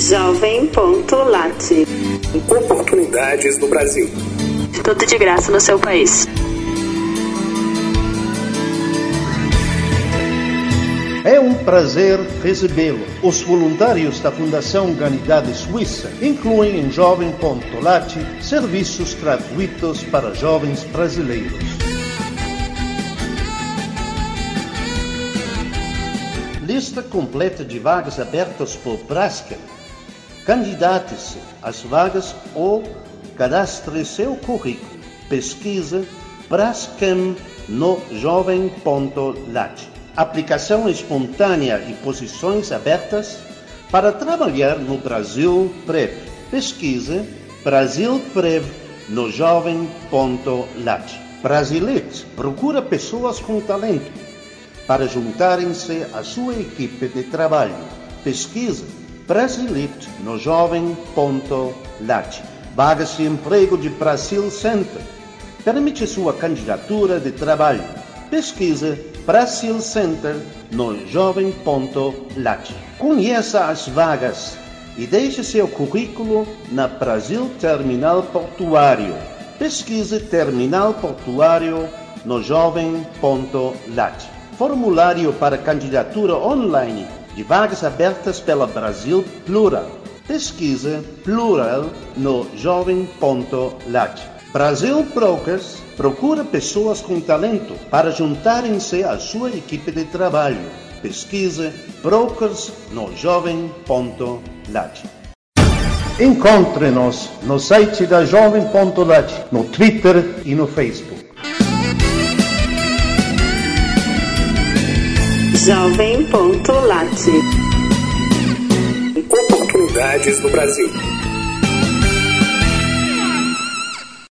Jovem.lat. Oportunidades no Brasil. Tudo de graça no seu país. É um prazer recebê-lo. Os voluntários da Fundação Humanidade Suíça incluem em Jovem.lat serviços gratuitos para jovens brasileiros. Lista completa de vagas abertas por Braskem. Candidate-se às vagas ou cadastre seu currículo. Pesquisa Braskem no jovem.lat. Aplicação espontânea e posições abertas para trabalhar no Brasil Prev. Pesquisa Brasil Prev no jovem.lat. Brasilit procura pessoas com talento para juntarem-se à sua equipe de trabalho. Pesquisa Brasilit no jovem.lat. Vagas de emprego de Brasil Center. Permite sua candidatura de trabalho. Pesquisa Brasil Center no jovem.lat. Conheça as vagas e deixe seu currículo na Brasil Terminal Portuário. Pesquise Terminal Portuário no jovem.lat. Formulário para candidatura online de vagas abertas pela Brasil Plural. Pesquisa Plural no jovem.lat. Brasil Brokers procura pessoas com talento para juntarem-se à sua equipe de trabalho. Pesquisa Brokers no jovem.lat. Encontre-nos no site da Jovem.lat, no Twitter e no Facebook. Jovem.lat. Oportunidades no Brasil.